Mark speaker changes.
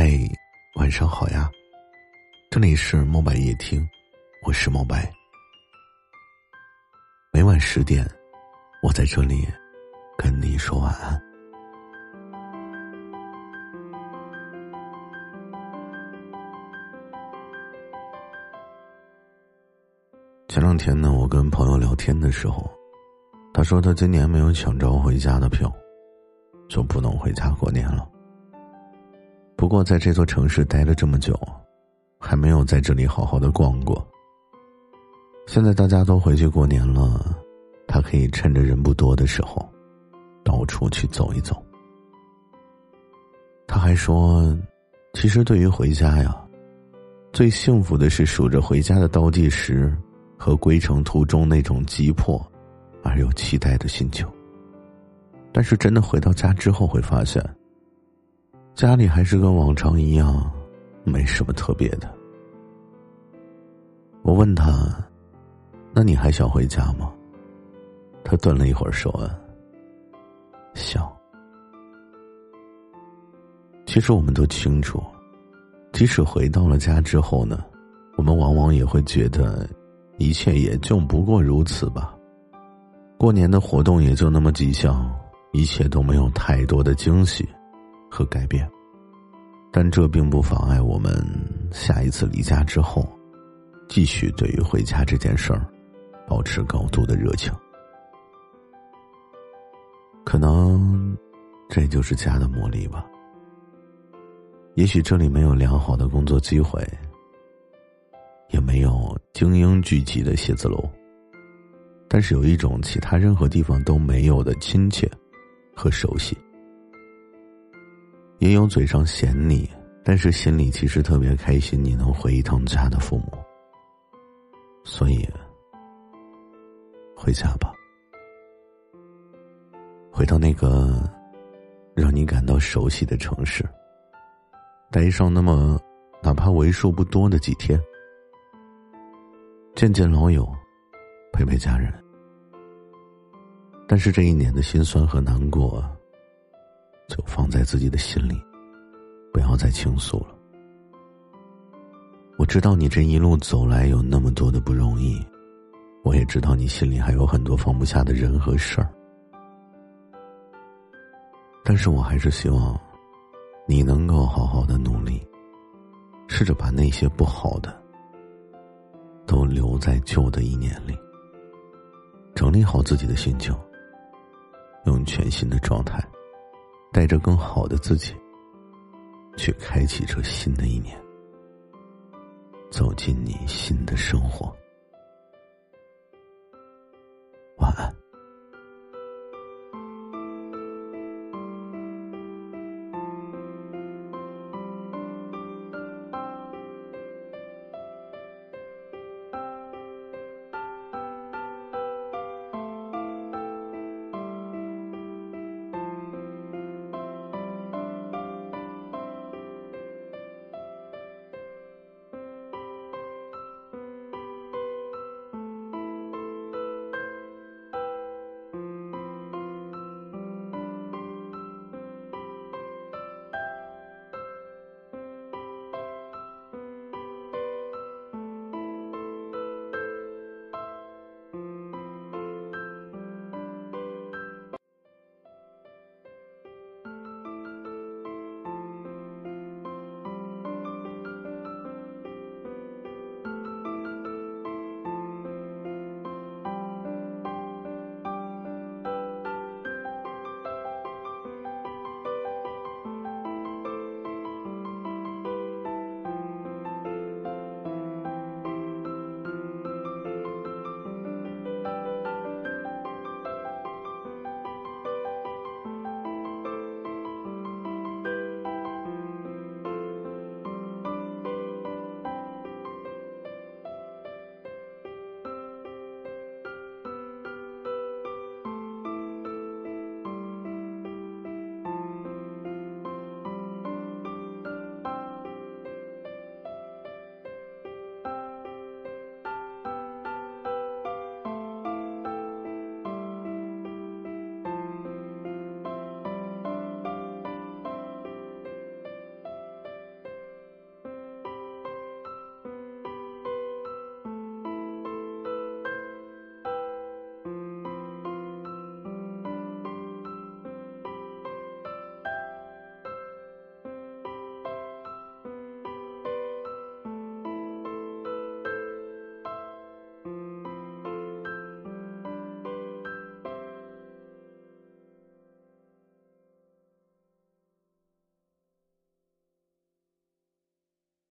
Speaker 1: 嗨，晚上好呀！这里是墨白夜听，我是墨白。每晚十点，我在这里跟你说晚安。前两天呢，我跟朋友聊天的时候，他说他今年没有抢着回家的票，就不能回家过年了。不过，在这座城市待了这么久，还没有在这里好好的逛过。现在大家都回去过年了，他可以趁着人不多的时候，到处去走一走。他还说，其实对于回家呀，最幸福的是数着回家的倒计时，和归程途中那种急迫而又期待的心情。但是，真的回到家之后，会发现。家里还是跟往常一样，没什么特别的。我问他：“那你还想回家吗？”他顿了一会儿说：“想。”其实我们都清楚，即使回到了家之后呢，我们往往也会觉得，一切也就不过如此吧。过年的活动也就那么几项，一切都没有太多的惊喜。和改变，但这并不妨碍我们下一次离家之后，继续对于回家这件事儿，保持高度的热情。可能，这就是家的魔力吧。也许这里没有良好的工作机会，也没有精英聚集的写字楼，但是有一种其他任何地方都没有的亲切和熟悉。也有嘴上嫌你，但是心里其实特别开心你能回一趟家的父母。所以，回家吧，回到那个让你感到熟悉的城市，待上那么哪怕为数不多的几天，见见老友，陪陪家人。但是这一年的辛酸和难过。就放在自己的心里，不要再倾诉了。我知道你这一路走来有那么多的不容易，我也知道你心里还有很多放不下的人和事儿。但是我还是希望，你能够好好的努力，试着把那些不好的，都留在旧的一年里，整理好自己的心情，用全新的状态。带着更好的自己，去开启这新的一年，走进你新的生活。晚安。